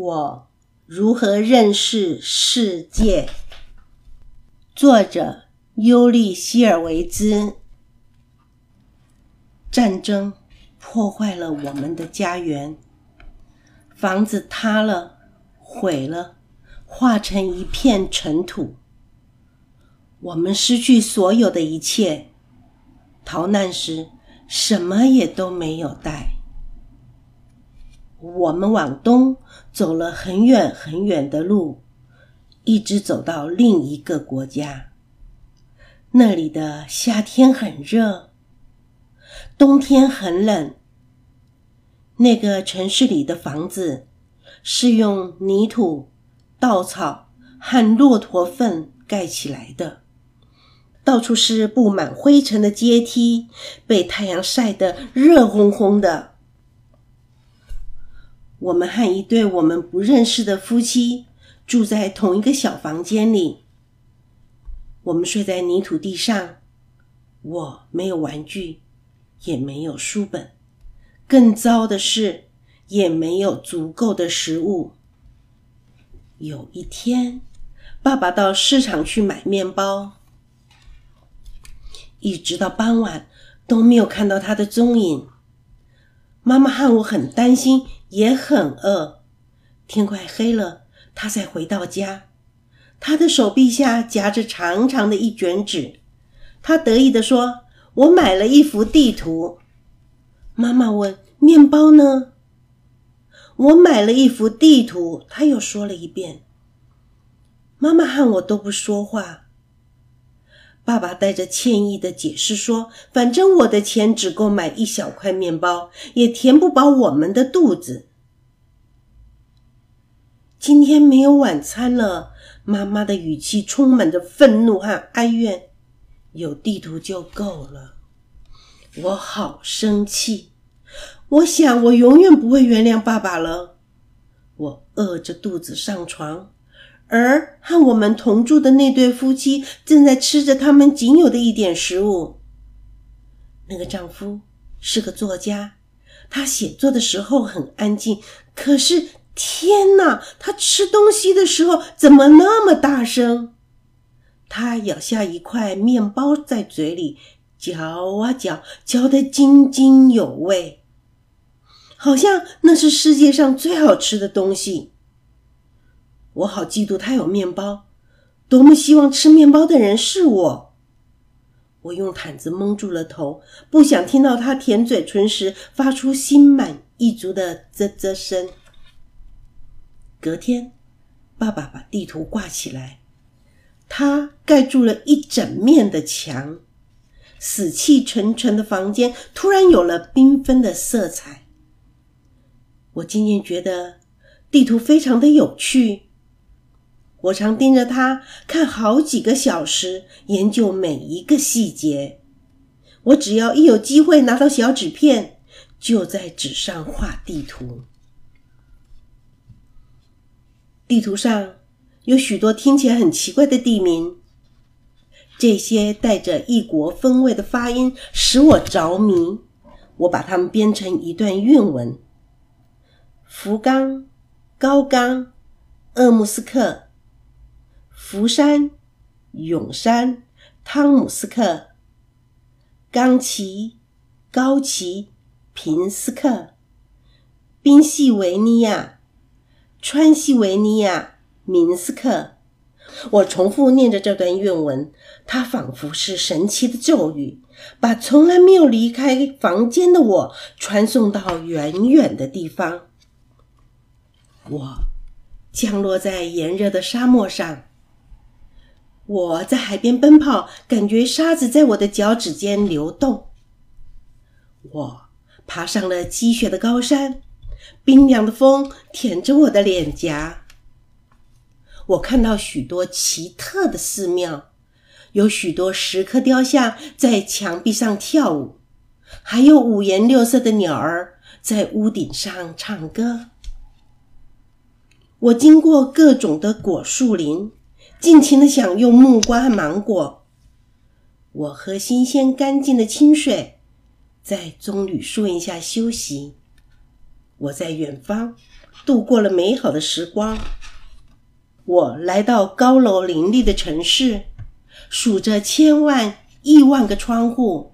我如何认识世界？作者尤利希尔维兹。战争破坏了我们的家园，房子塌了，毁了，化成一片尘土。我们失去所有的一切，逃难时什么也都没有带。我们往东走了很远很远的路，一直走到另一个国家。那里的夏天很热，冬天很冷。那个城市里的房子是用泥土、稻草和骆驼粪盖起来的，到处是布满灰尘的阶梯，被太阳晒得热烘烘的。我们和一对我们不认识的夫妻住在同一个小房间里。我们睡在泥土地上，我没有玩具，也没有书本，更糟的是，也没有足够的食物。有一天，爸爸到市场去买面包，一直到傍晚都没有看到他的踪影。妈妈和我很担心。也很饿，天快黑了，他才回到家。他的手臂下夹着长长的一卷纸，他得意地说：“我买了一幅地图。”妈妈问：“面包呢？”我买了一幅地图，他又说了一遍。妈妈和我都不说话。爸爸带着歉意的解释说：“反正我的钱只够买一小块面包，也填不饱我们的肚子。今天没有晚餐了。”妈妈的语气充满着愤怒和哀怨。有地图就够了。我好生气。我想我永远不会原谅爸爸了。我饿着肚子上床。而和我们同住的那对夫妻正在吃着他们仅有的一点食物。那个丈夫是个作家，他写作的时候很安静。可是，天哪，他吃东西的时候怎么那么大声？他咬下一块面包在嘴里嚼啊嚼，嚼得津津有味，好像那是世界上最好吃的东西。我好嫉妒他有面包，多么希望吃面包的人是我。我用毯子蒙住了头，不想听到他舔嘴唇时发出心满意足的啧啧声。隔天，爸爸把地图挂起来，它盖住了一整面的墙，死气沉沉的房间突然有了缤纷的色彩。我渐渐觉得地图非常的有趣。我常盯着它看好几个小时，研究每一个细节。我只要一有机会拿到小纸片，就在纸上画地图。地图上有许多听起来很奇怪的地名，这些带着异国风味的发音使我着迷。我把它们编成一段韵文：福冈、高冈、鄂木斯克。福山、永山、汤姆斯克、冈崎、高崎、平斯克、宾夕维尼亚、川西维尼亚、明斯克。我重复念着这段韵文，它仿佛是神奇的咒语，把从来没有离开房间的我传送到远远的地方。我降落在炎热的沙漠上。我在海边奔跑，感觉沙子在我的脚趾间流动。我爬上了积雪的高山，冰凉的风舔着我的脸颊。我看到许多奇特的寺庙，有许多石刻雕像在墙壁上跳舞，还有五颜六色的鸟儿在屋顶上唱歌。我经过各种的果树林。尽情的享用木瓜和芒果。我喝新鲜干净的清水，在棕榈树荫下休息。我在远方度过了美好的时光。我来到高楼林立的城市，数着千万亿万个窗户，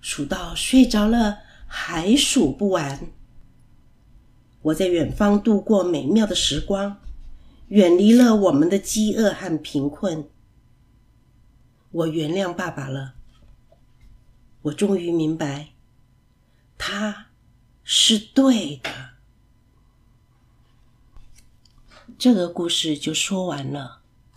数到睡着了还数不完。我在远方度过美妙的时光，远离了我们的饥饿和贫困。我原谅爸爸了。我终于明白，他是对的。这个故事就说完了。